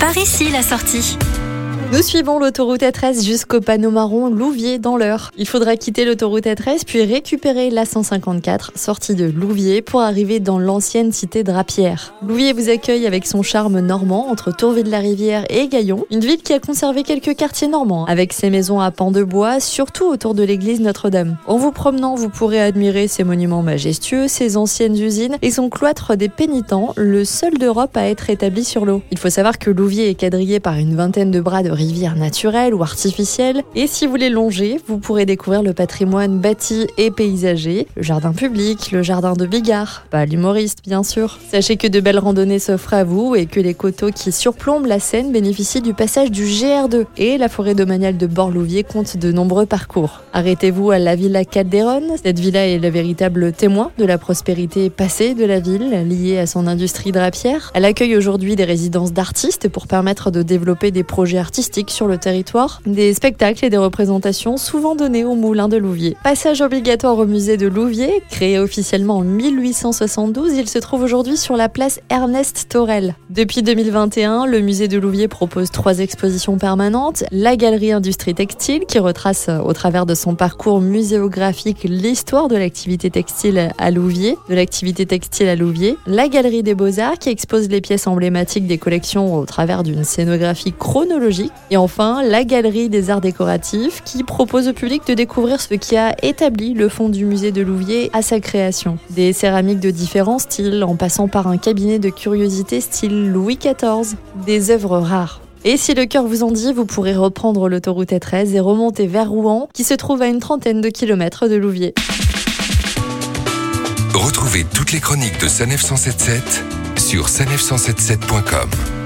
Par ici la sortie. Nous suivons l'autoroute A13 jusqu'au panneau marron Louviers dans l'heure. Il faudra quitter l'autoroute A13 puis récupérer la 154 sortie de Louviers pour arriver dans l'ancienne cité Drapière. Louviers vous accueille avec son charme normand entre Tourville-la-Rivière et Gaillon, une ville qui a conservé quelques quartiers normands avec ses maisons à pans de bois, surtout autour de l'église Notre-Dame. En vous promenant, vous pourrez admirer ses monuments majestueux, ses anciennes usines et son cloître des pénitents, le seul d'Europe à être établi sur l'eau. Il faut savoir que Louviers est quadrillé par une vingtaine de bras de rivières naturelles ou artificielles. Et si vous les longez, vous pourrez découvrir le patrimoine bâti et paysager, le jardin public, le jardin de Bigard. Pas l'humoriste, bien sûr. Sachez que de belles randonnées s'offrent à vous et que les coteaux qui surplombent la Seine bénéficient du passage du GR2. Et la forêt domaniale de Bord-Louvier compte de nombreux parcours. Arrêtez-vous à la Villa Calderon. Cette villa est le véritable témoin de la prospérité passée de la ville, liée à son industrie drapière. Elle accueille aujourd'hui des résidences d'artistes pour permettre de développer des projets artistiques sur le territoire, des spectacles et des représentations souvent donnés au Moulin de Louviers. Passage obligatoire au musée de Louviers, créé officiellement en 1872, il se trouve aujourd'hui sur la place Ernest Torel. Depuis 2021, le musée de Louviers propose trois expositions permanentes. La galerie Industrie Textile, qui retrace au travers de son parcours muséographique l'histoire de l'activité textile à Louviers, de l'activité textile à Louviers. La galerie des Beaux-Arts, qui expose les pièces emblématiques des collections au travers d'une scénographie chronologique. Et enfin, la Galerie des Arts Décoratifs qui propose au public de découvrir ce qui a établi le fond du musée de Louviers à sa création. Des céramiques de différents styles, en passant par un cabinet de curiosités style Louis XIV, des œuvres rares. Et si le cœur vous en dit, vous pourrez reprendre l'autoroute 13 et remonter vers Rouen, qui se trouve à une trentaine de kilomètres de Louviers. Retrouvez toutes les chroniques de Sanef 177 sur sanef177.com.